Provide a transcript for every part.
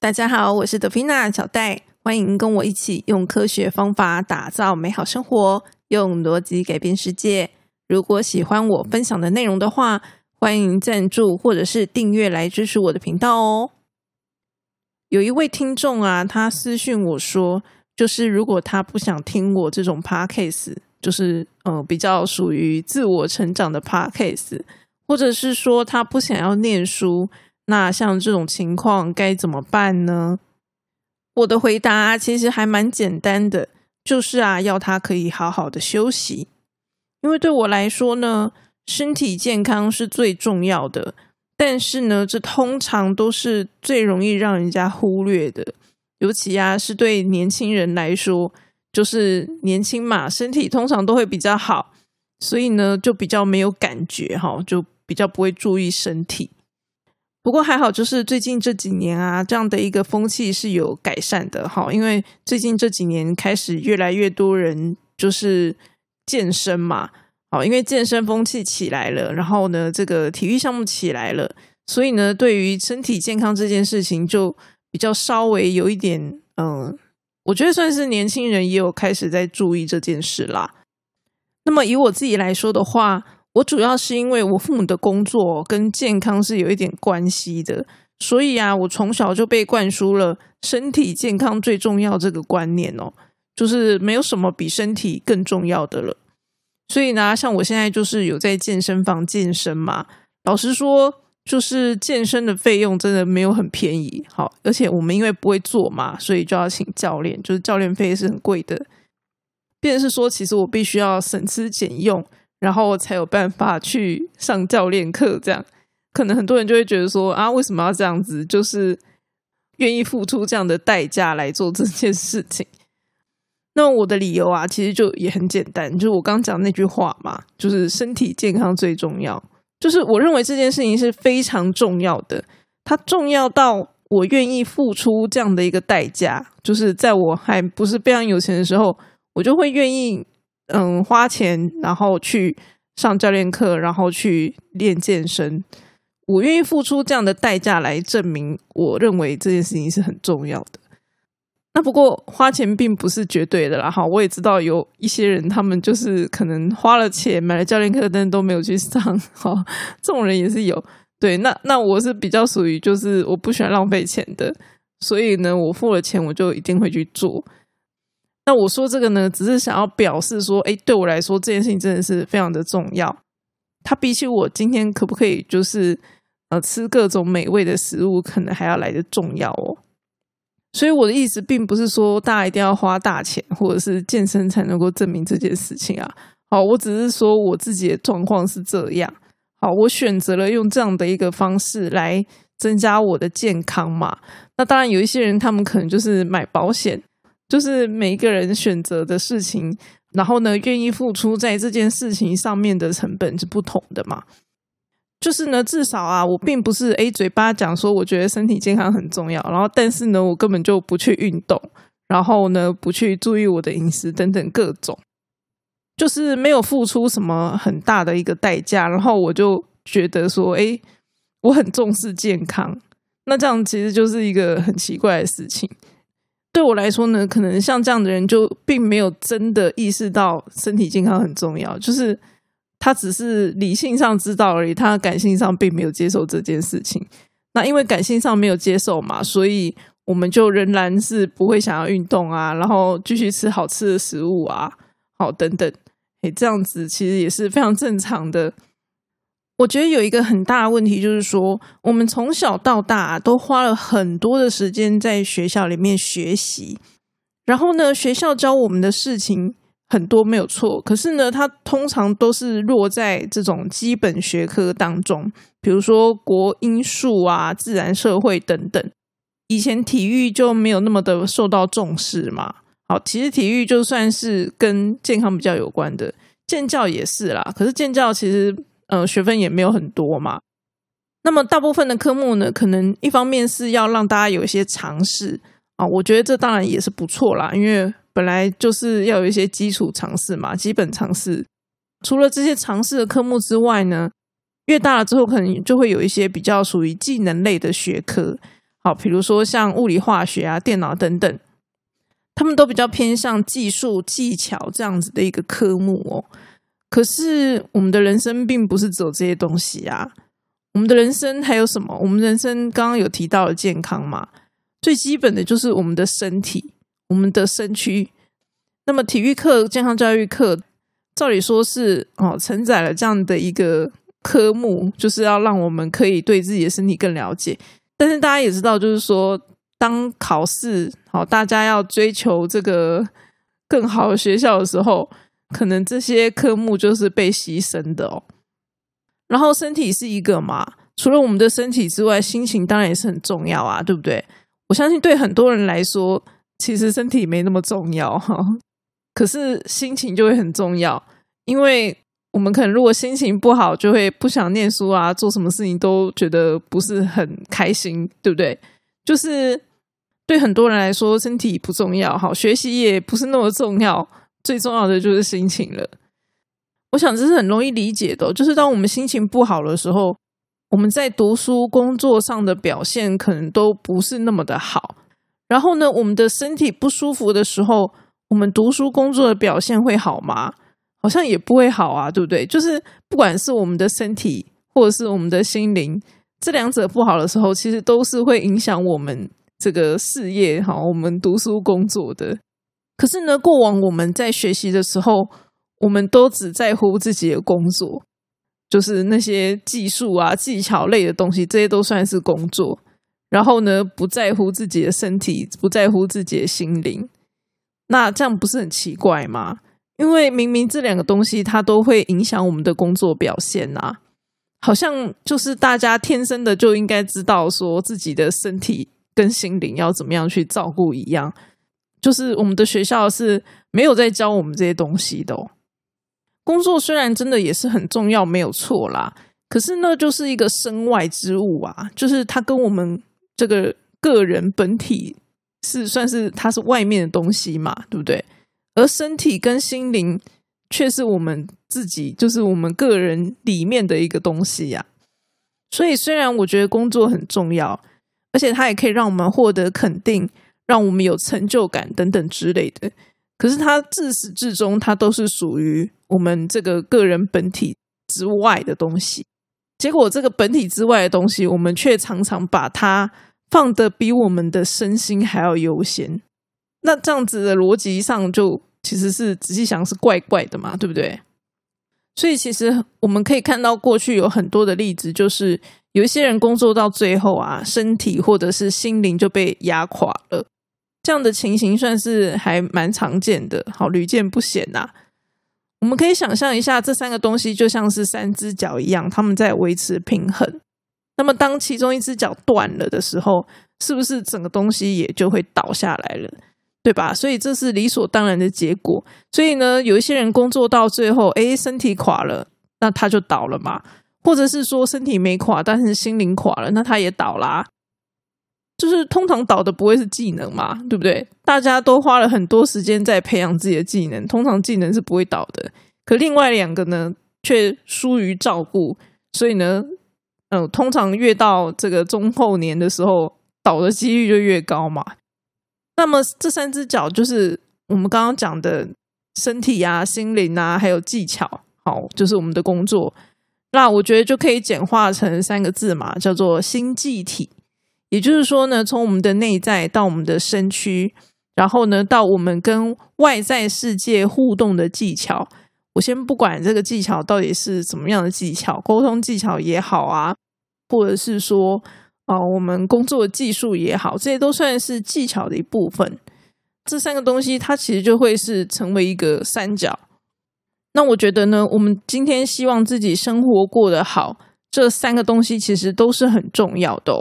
大家好，我是德菲娜小戴，欢迎跟我一起用科学方法打造美好生活，用逻辑改变世界。如果喜欢我分享的内容的话，欢迎赞助或者是订阅来支持我的频道哦。有一位听众啊，他私讯我说，就是如果他不想听我这种 podcast，就是呃比较属于自我成长的 podcast，或者是说他不想要念书。那像这种情况该怎么办呢？我的回答其实还蛮简单的，就是啊，要他可以好好的休息。因为对我来说呢，身体健康是最重要的。但是呢，这通常都是最容易让人家忽略的，尤其啊，是对年轻人来说，就是年轻嘛，身体通常都会比较好，所以呢，就比较没有感觉哈，就比较不会注意身体。不过还好，就是最近这几年啊，这样的一个风气是有改善的哈。因为最近这几年开始越来越多人就是健身嘛，好，因为健身风气起来了，然后呢，这个体育项目起来了，所以呢，对于身体健康这件事情就比较稍微有一点，嗯，我觉得算是年轻人也有开始在注意这件事啦。那么以我自己来说的话。我主要是因为我父母的工作跟健康是有一点关系的，所以啊，我从小就被灌输了身体健康最重要这个观念哦，就是没有什么比身体更重要的了。所以呢，像我现在就是有在健身房健身嘛，老实说，就是健身的费用真的没有很便宜。好，而且我们因为不会做嘛，所以就要请教练，就是教练费是很贵的。便是说，其实我必须要省吃俭用。然后才有办法去上教练课，这样可能很多人就会觉得说啊，为什么要这样子？就是愿意付出这样的代价来做这件事情。那我的理由啊，其实就也很简单，就是我刚讲那句话嘛，就是身体健康最重要。就是我认为这件事情是非常重要的，它重要到我愿意付出这样的一个代价。就是在我还不是非常有钱的时候，我就会愿意。嗯，花钱然后去上教练课，然后去练健身，我愿意付出这样的代价来证明，我认为这件事情是很重要的。那不过花钱并不是绝对的啦，哈，我也知道有一些人，他们就是可能花了钱买了教练课，但都没有去上，哈，这种人也是有。对，那那我是比较属于就是我不喜欢浪费钱的，所以呢，我付了钱，我就一定会去做。那我说这个呢，只是想要表示说，哎，对我来说这件事情真的是非常的重要。它比起我今天可不可以就是呃吃各种美味的食物，可能还要来的重要哦。所以我的意思并不是说大家一定要花大钱，或者是健身才能够证明这件事情啊。好，我只是说我自己的状况是这样。好，我选择了用这样的一个方式来增加我的健康嘛。那当然有一些人，他们可能就是买保险。就是每一个人选择的事情，然后呢，愿意付出在这件事情上面的成本是不同的嘛。就是呢，至少啊，我并不是诶嘴巴讲说我觉得身体健康很重要，然后但是呢，我根本就不去运动，然后呢，不去注意我的饮食等等各种，就是没有付出什么很大的一个代价，然后我就觉得说，诶，我很重视健康，那这样其实就是一个很奇怪的事情。对我来说呢，可能像这样的人就并没有真的意识到身体健康很重要，就是他只是理性上知道而已，他感性上并没有接受这件事情。那因为感性上没有接受嘛，所以我们就仍然是不会想要运动啊，然后继续吃好吃的食物啊，好等等，诶，这样子其实也是非常正常的。我觉得有一个很大的问题，就是说，我们从小到大都花了很多的时间在学校里面学习，然后呢，学校教我们的事情很多没有错，可是呢，它通常都是落在这种基本学科当中，比如说国英数啊、自然社会等等。以前体育就没有那么的受到重视嘛。好，其实体育就算是跟健康比较有关的，健教也是啦。可是健教其实。呃，学分也没有很多嘛。那么大部分的科目呢，可能一方面是要让大家有一些尝试啊，我觉得这当然也是不错啦，因为本来就是要有一些基础尝试嘛，基本尝试。除了这些尝试的科目之外呢，越大了之后，可能就会有一些比较属于技能类的学科。好，比如说像物理、化学啊、电脑等等，他们都比较偏向技术、技巧这样子的一个科目哦。可是我们的人生并不是只有这些东西啊，我们的人生还有什么？我们人生刚刚有提到了健康嘛，最基本的就是我们的身体、我们的身躯。那么体育课、健康教育课，照理说是哦，承载了这样的一个科目，就是要让我们可以对自己的身体更了解。但是大家也知道，就是说，当考试好，大家要追求这个更好的学校的时候，可能这些科目就是被牺牲的哦。然后身体是一个嘛，除了我们的身体之外，心情当然也是很重要啊，对不对？我相信对很多人来说，其实身体没那么重要哈。可是心情就会很重要，因为我们可能如果心情不好，就会不想念书啊，做什么事情都觉得不是很开心，对不对？就是对很多人来说，身体不重要，好学习也不是那么重要，最重要的就是心情了。我想这是很容易理解的，就是当我们心情不好的时候，我们在读书、工作上的表现可能都不是那么的好。然后呢，我们的身体不舒服的时候。我们读书工作的表现会好吗？好像也不会好啊，对不对？就是不管是我们的身体或者是我们的心灵，这两者不好的时候，其实都是会影响我们这个事业哈，我们读书工作的。可是呢，过往我们在学习的时候，我们都只在乎自己的工作，就是那些技术啊、技巧类的东西，这些都算是工作。然后呢，不在乎自己的身体，不在乎自己的心灵。那这样不是很奇怪吗？因为明明这两个东西它都会影响我们的工作表现呐，好像就是大家天生的就应该知道说自己的身体跟心灵要怎么样去照顾一样，就是我们的学校是没有在教我们这些东西的。工作虽然真的也是很重要，没有错啦，可是那就是一个身外之物啊，就是它跟我们这个个人本体。是算是它是外面的东西嘛，对不对？而身体跟心灵却是我们自己，就是我们个人里面的一个东西呀。所以，虽然我觉得工作很重要，而且它也可以让我们获得肯定，让我们有成就感等等之类的，可是它自始至终，它都是属于我们这个个人本体之外的东西。结果，这个本体之外的东西，我们却常常把它。放的比我们的身心还要优先，那这样子的逻辑上就其实是仔细想是怪怪的嘛，对不对？所以其实我们可以看到过去有很多的例子，就是有一些人工作到最后啊，身体或者是心灵就被压垮了，这样的情形算是还蛮常见的，好屡见不鲜呐。我们可以想象一下，这三个东西就像是三只脚一样，他们在维持平衡。那么，当其中一只脚断了的时候，是不是整个东西也就会倒下来了，对吧？所以这是理所当然的结果。所以呢，有一些人工作到最后，哎，身体垮了，那他就倒了嘛；或者是说身体没垮，但是心灵垮了，那他也倒啦。就是通常倒的不会是技能嘛，对不对？大家都花了很多时间在培养自己的技能，通常技能是不会倒的。可另外两个呢，却疏于照顾，所以呢。嗯，通常越到这个中后年的时候，倒的几率就越高嘛。那么这三只脚就是我们刚刚讲的身体啊、心灵啊，还有技巧，好，就是我们的工作。那我觉得就可以简化成三个字嘛，叫做心技体。也就是说呢，从我们的内在到我们的身躯，然后呢，到我们跟外在世界互动的技巧。我先不管这个技巧到底是怎么样的技巧，沟通技巧也好啊，或者是说啊，我们工作的技术也好，这些都算是技巧的一部分。这三个东西，它其实就会是成为一个三角。那我觉得呢，我们今天希望自己生活过得好，这三个东西其实都是很重要的。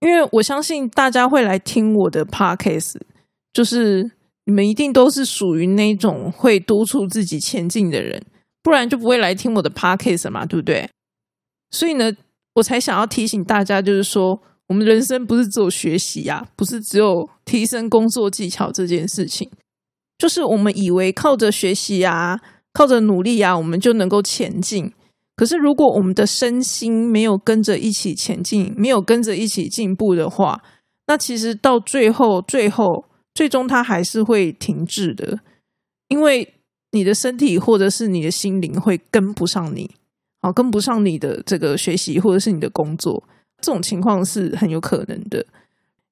因为我相信大家会来听我的 podcast，就是。你们一定都是属于那种会督促自己前进的人，不然就不会来听我的 podcast 嘛，对不对？所以呢，我才想要提醒大家，就是说，我们人生不是只有学习呀，不是只有提升工作技巧这件事情，就是我们以为靠着学习啊，靠着努力啊，我们就能够前进。可是如果我们的身心没有跟着一起前进，没有跟着一起进步的话，那其实到最后，最后，最终它还是会停滞的，因为你的身体或者是你的心灵会跟不上你，好，跟不上你的这个学习或者是你的工作，这种情况是很有可能的。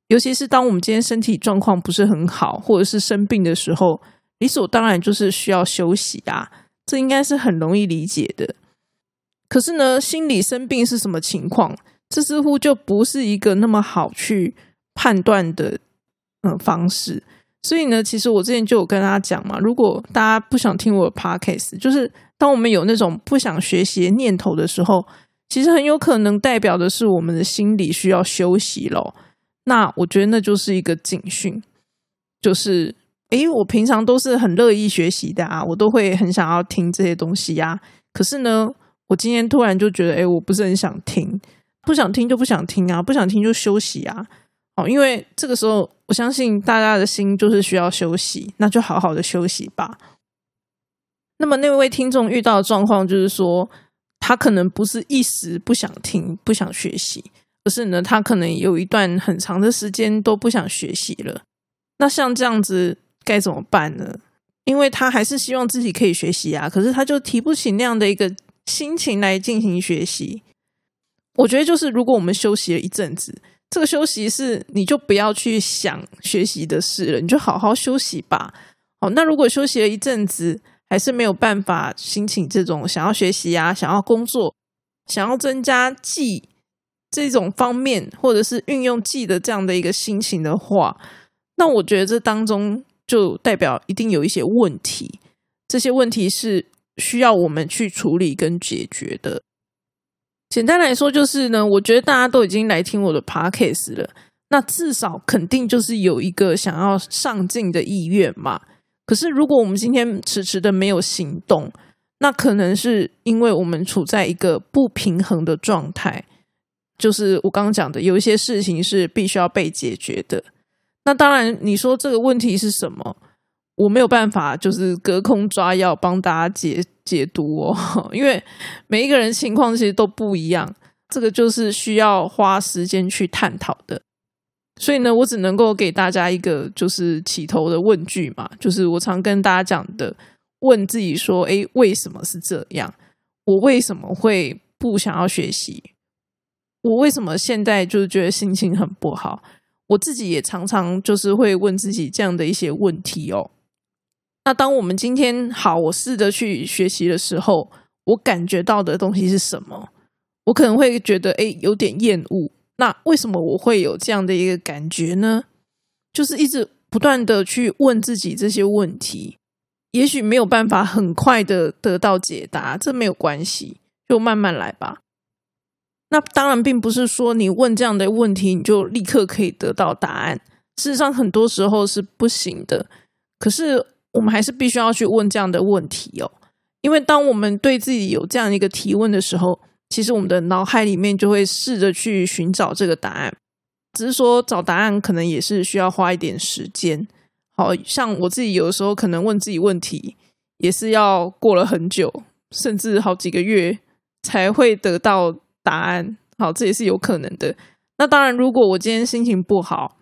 尤其是当我们今天身体状况不是很好，或者是生病的时候，理所当然就是需要休息啊，这应该是很容易理解的。可是呢，心理生病是什么情况？这似乎就不是一个那么好去判断的嗯方式。所以呢，其实我之前就有跟大家讲嘛，如果大家不想听我的 podcast，就是当我们有那种不想学习念头的时候，其实很有可能代表的是我们的心理需要休息咯。那我觉得那就是一个警讯，就是诶，我平常都是很乐意学习的啊，我都会很想要听这些东西呀。可是呢，我今天突然就觉得，诶，我不是很想听，不想听就不想听啊，不想听就休息啊。哦，因为这个时候，我相信大家的心就是需要休息，那就好好的休息吧。那么那位听众遇到的状况就是说，他可能不是一时不想听、不想学习。而是呢，他可能有一段很长的时间都不想学习了。那像这样子该怎么办呢？因为他还是希望自己可以学习啊，可是他就提不起那样的一个心情来进行学习。我觉得就是，如果我们休息了一阵子，这个休息是你就不要去想学习的事了，你就好好休息吧。哦，那如果休息了一阵子，还是没有办法心情这种想要学习啊，想要工作，想要增加记。这种方面，或者是运用记的这样的一个心情的话，那我觉得这当中就代表一定有一些问题，这些问题是需要我们去处理跟解决的。简单来说，就是呢，我觉得大家都已经来听我的 podcast 了，那至少肯定就是有一个想要上进的意愿嘛。可是，如果我们今天迟迟的没有行动，那可能是因为我们处在一个不平衡的状态。就是我刚刚讲的，有一些事情是必须要被解决的。那当然，你说这个问题是什么？我没有办法，就是隔空抓药帮大家解解读哦，因为每一个人情况其实都不一样，这个就是需要花时间去探讨的。所以呢，我只能够给大家一个就是起头的问句嘛，就是我常跟大家讲的，问自己说：哎，为什么是这样？我为什么会不想要学习？我为什么现在就是觉得心情很不好？我自己也常常就是会问自己这样的一些问题哦。那当我们今天好，我试着去学习的时候，我感觉到的东西是什么？我可能会觉得哎，有点厌恶。那为什么我会有这样的一个感觉呢？就是一直不断的去问自己这些问题，也许没有办法很快的得到解答，这没有关系，就慢慢来吧。那当然，并不是说你问这样的问题，你就立刻可以得到答案。事实上，很多时候是不行的。可是，我们还是必须要去问这样的问题哦。因为当我们对自己有这样一个提问的时候，其实我们的脑海里面就会试着去寻找这个答案。只是说，找答案可能也是需要花一点时间。好像我自己有的时候可能问自己问题，也是要过了很久，甚至好几个月才会得到。答案好，这也是有可能的。那当然，如果我今天心情不好，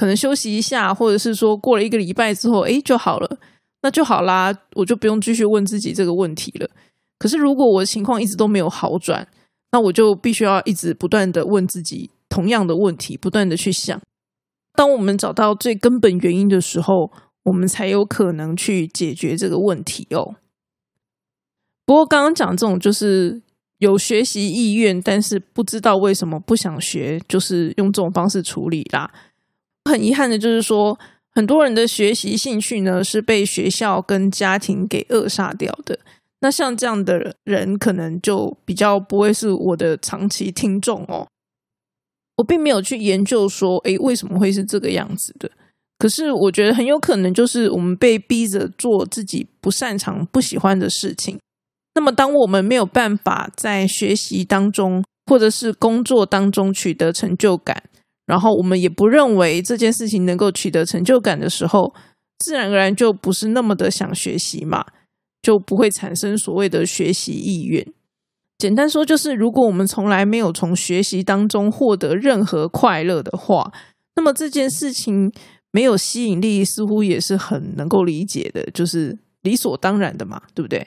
可能休息一下，或者是说过了一个礼拜之后，哎，就好了，那就好啦，我就不用继续问自己这个问题了。可是，如果我的情况一直都没有好转，那我就必须要一直不断的问自己同样的问题，不断的去想。当我们找到最根本原因的时候，我们才有可能去解决这个问题哦。不过，刚刚讲这种就是。有学习意愿，但是不知道为什么不想学，就是用这种方式处理啦。很遗憾的就是说，很多人的学习兴趣呢是被学校跟家庭给扼杀掉的。那像这样的人，可能就比较不会是我的长期听众哦。我并没有去研究说，诶，为什么会是这个样子的？可是我觉得很有可能就是我们被逼着做自己不擅长、不喜欢的事情。那么，当我们没有办法在学习当中或者是工作当中取得成就感，然后我们也不认为这件事情能够取得成就感的时候，自然而然就不是那么的想学习嘛，就不会产生所谓的学习意愿。简单说，就是如果我们从来没有从学习当中获得任何快乐的话，那么这件事情没有吸引力，似乎也是很能够理解的，就是理所当然的嘛，对不对？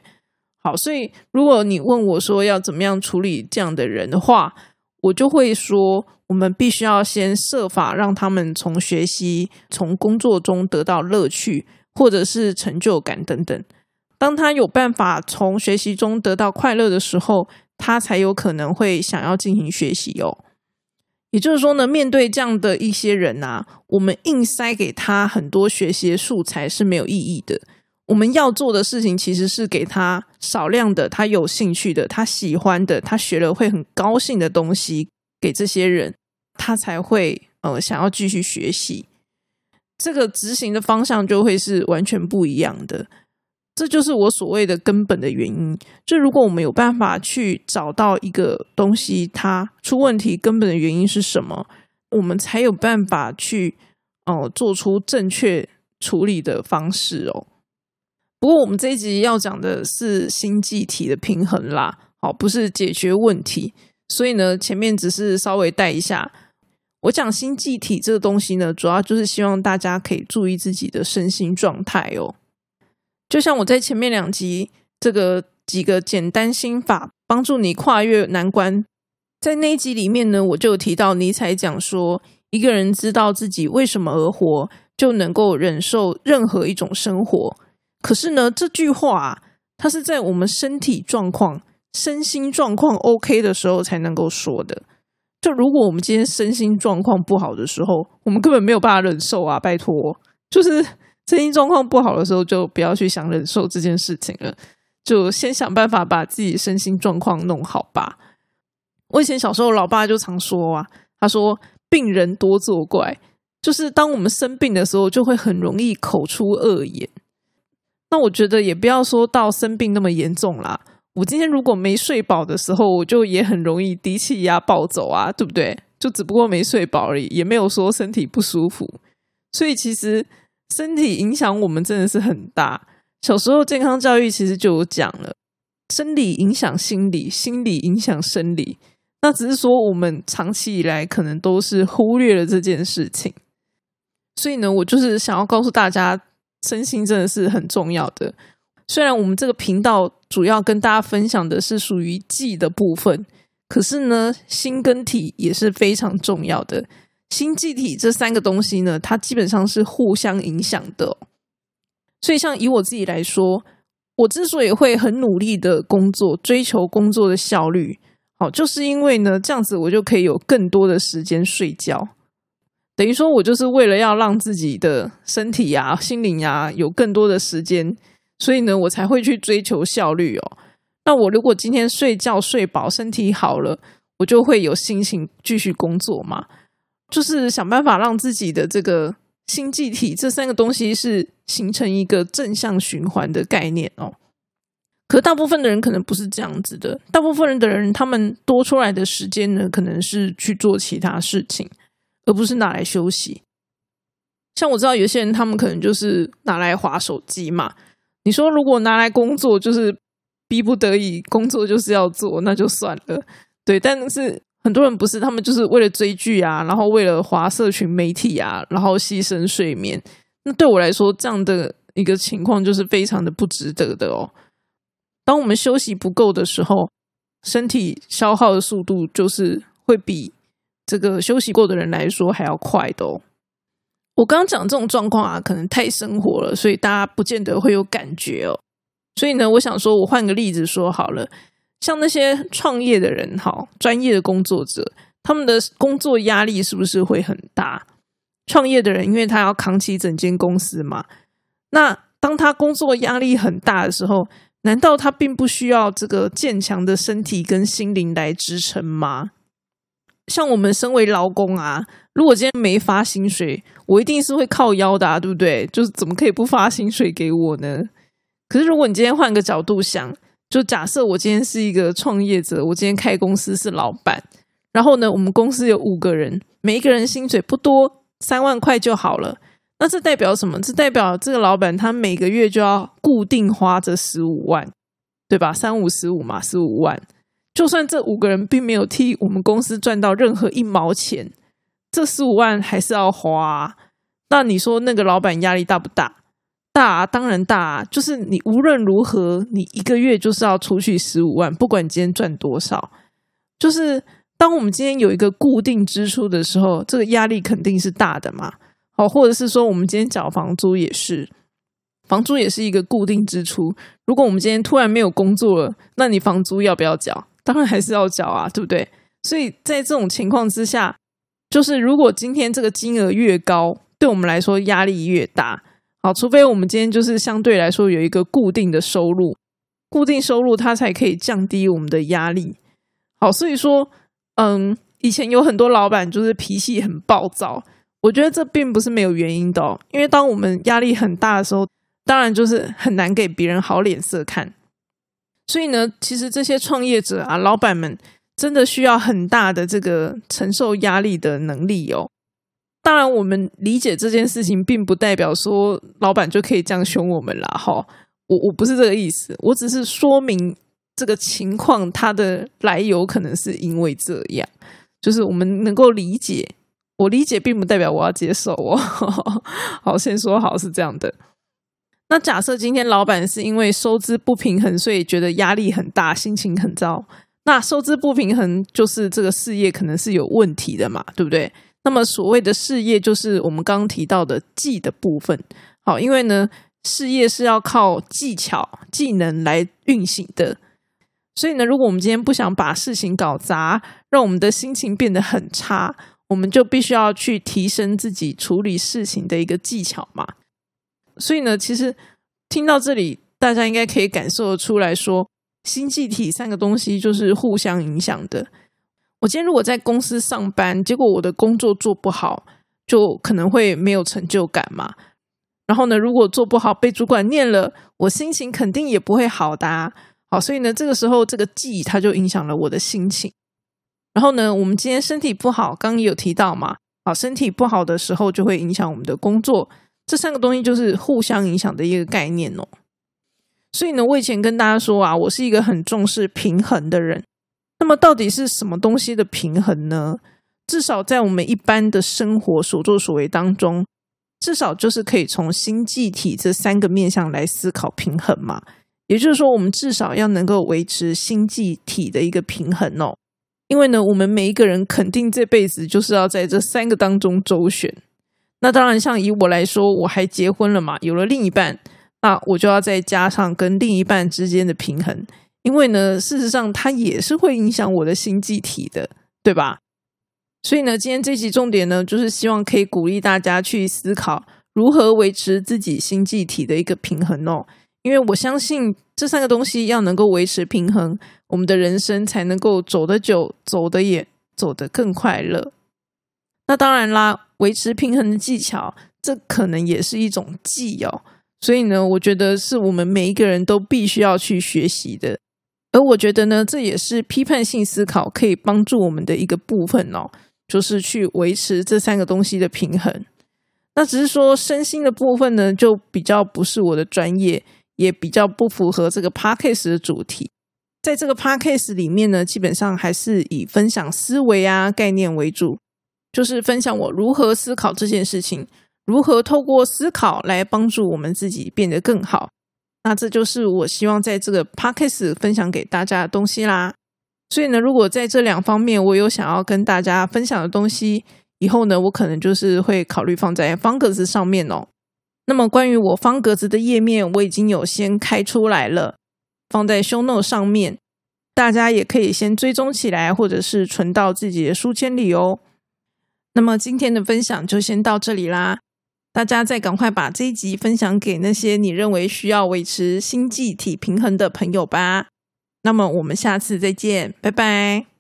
好，所以如果你问我说要怎么样处理这样的人的话，我就会说，我们必须要先设法让他们从学习、从工作中得到乐趣，或者是成就感等等。当他有办法从学习中得到快乐的时候，他才有可能会想要进行学习哦。也就是说呢，面对这样的一些人啊，我们硬塞给他很多学习素材是没有意义的。我们要做的事情其实是给他少量的他有兴趣的、他喜欢的、他学了会很高兴的东西给这些人，他才会呃想要继续学习。这个执行的方向就会是完全不一样的。这就是我所谓的根本的原因。就如果我们有办法去找到一个东西，它出问题根本的原因是什么，我们才有办法去哦做出正确处理的方式哦。不过我们这一集要讲的是星际体的平衡啦，好，不是解决问题。所以呢，前面只是稍微带一下。我讲星际体这个东西呢，主要就是希望大家可以注意自己的身心状态哦。就像我在前面两集这个几个简单心法，帮助你跨越难关。在那一集里面呢，我就提到尼采讲说，一个人知道自己为什么而活，就能够忍受任何一种生活。可是呢，这句话它是在我们身体状况、身心状况 OK 的时候才能够说的。就如果我们今天身心状况不好的时候，我们根本没有办法忍受啊！拜托，就是。身心状况不好的时候，就不要去想忍受这件事情了，就先想办法把自己身心状况弄好吧。我以前小时候，老爸就常说啊，他说“病人多作怪”，就是当我们生病的时候，就会很容易口出恶言。那我觉得也不要说到生病那么严重啦。我今天如果没睡饱的时候，我就也很容易低气压暴走啊，对不对？就只不过没睡饱而已，也没有说身体不舒服。所以其实。身体影响我们真的是很大。小时候健康教育其实就有讲了，生理影响心理，心理影响生理。那只是说我们长期以来可能都是忽略了这件事情。所以呢，我就是想要告诉大家，身心真的是很重要的。虽然我们这个频道主要跟大家分享的是属于记的部分，可是呢，心跟体也是非常重要的。星际体这三个东西呢，它基本上是互相影响的。所以，像以我自己来说，我之所以会很努力的工作，追求工作的效率，好，就是因为呢，这样子我就可以有更多的时间睡觉。等于说，我就是为了要让自己的身体呀、心灵呀有更多的时间，所以呢，我才会去追求效率哦。那我如果今天睡觉睡饱，身体好了，我就会有心情继续工作嘛。就是想办法让自己的这个星际体这三个东西是形成一个正向循环的概念哦。可大部分的人可能不是这样子的，大部分人的人他们多出来的时间呢，可能是去做其他事情，而不是拿来休息。像我知道有些人，他们可能就是拿来划手机嘛。你说如果拿来工作，就是逼不得已工作就是要做，那就算了。对，但是。很多人不是，他们就是为了追剧啊，然后为了划社群媒体啊，然后牺牲睡眠。那对我来说，这样的一个情况就是非常的不值得的哦。当我们休息不够的时候，身体消耗的速度就是会比这个休息过的人来说还要快的哦。我刚刚讲这种状况啊，可能太生活了，所以大家不见得会有感觉哦。所以呢，我想说，我换个例子说好了。像那些创业的人，哈，专业的工作者，他们的工作压力是不是会很大？创业的人，因为他要扛起整间公司嘛。那当他工作压力很大的时候，难道他并不需要这个坚强的身体跟心灵来支撑吗？像我们身为劳工啊，如果今天没发薪水，我一定是会靠腰的，啊对不对？就是怎么可以不发薪水给我呢？可是如果你今天换个角度想。就假设我今天是一个创业者，我今天开公司是老板，然后呢，我们公司有五个人，每一个人薪水不多，三万块就好了。那这代表什么？这代表这个老板他每个月就要固定花这十五万，对吧？三五十五嘛，十五万，就算这五个人并没有替我们公司赚到任何一毛钱，这十五万还是要花。那你说那个老板压力大不大？大，当然大。啊就是你无论如何，你一个月就是要出去十五万，不管今天赚多少。就是当我们今天有一个固定支出的时候，这个压力肯定是大的嘛。好，或者是说我们今天缴房租也是，房租也是一个固定支出。如果我们今天突然没有工作了，那你房租要不要缴？当然还是要缴啊，对不对？所以在这种情况之下，就是如果今天这个金额越高，对我们来说压力越大。好，除非我们今天就是相对来说有一个固定的收入，固定收入它才可以降低我们的压力。好，所以说，嗯，以前有很多老板就是脾气很暴躁，我觉得这并不是没有原因的，因为当我们压力很大的时候，当然就是很难给别人好脸色看。所以呢，其实这些创业者啊，老板们真的需要很大的这个承受压力的能力哦。当然，我们理解这件事情，并不代表说老板就可以这样凶我们了哈。我我不是这个意思，我只是说明这个情况它的来由，可能是因为这样，就是我们能够理解。我理解，并不代表我要接受哦。好，先说好是这样的。那假设今天老板是因为收支不平衡，所以觉得压力很大，心情很糟。那收支不平衡就是这个事业可能是有问题的嘛，对不对？那么所谓的事业就是我们刚刚提到的技的部分。好，因为呢，事业是要靠技巧、技能来运行的。所以呢，如果我们今天不想把事情搞砸，让我们的心情变得很差，我们就必须要去提升自己处理事情的一个技巧嘛。所以呢，其实听到这里，大家应该可以感受得出来说，星际体三个东西就是互相影响的。我今天如果在公司上班，结果我的工作做不好，就可能会没有成就感嘛。然后呢，如果做不好被主管念了，我心情肯定也不会好的。好，所以呢，这个时候这个记忆它就影响了我的心情。然后呢，我们今天身体不好，刚刚有提到嘛，好，身体不好的时候就会影响我们的工作。这三个东西就是互相影响的一个概念哦。所以呢，我以前跟大家说啊，我是一个很重视平衡的人。那么，到底是什么东西的平衡呢？至少在我们一般的生活所作所为当中，至少就是可以从星际体这三个面向来思考平衡嘛。也就是说，我们至少要能够维持星际体的一个平衡哦。因为呢，我们每一个人肯定这辈子就是要在这三个当中周旋。那当然，像以我来说，我还结婚了嘛，有了另一半，那我就要再加上跟另一半之间的平衡，因为呢，事实上它也是会影响我的星际体的，对吧？所以呢，今天这集重点呢，就是希望可以鼓励大家去思考如何维持自己星际体的一个平衡哦。因为我相信这三个东西要能够维持平衡，我们的人生才能够走得久，走得远，走得更快乐。那当然啦。维持平衡的技巧，这可能也是一种技哦。所以呢，我觉得是我们每一个人都必须要去学习的。而我觉得呢，这也是批判性思考可以帮助我们的一个部分哦，就是去维持这三个东西的平衡。那只是说身心的部分呢，就比较不是我的专业，也比较不符合这个 podcast 的主题。在这个 podcast 里面呢，基本上还是以分享思维啊概念为主。就是分享我如何思考这件事情，如何透过思考来帮助我们自己变得更好。那这就是我希望在这个 podcast 分享给大家的东西啦。所以呢，如果在这两方面我有想要跟大家分享的东西，以后呢，我可能就是会考虑放在方格子上面哦。那么关于我方格子的页面，我已经有先开出来了，放在 show note 上面，大家也可以先追踪起来，或者是存到自己的书签里哦。那么今天的分享就先到这里啦，大家再赶快把这一集分享给那些你认为需要维持心际体平衡的朋友吧。那么我们下次再见，拜拜。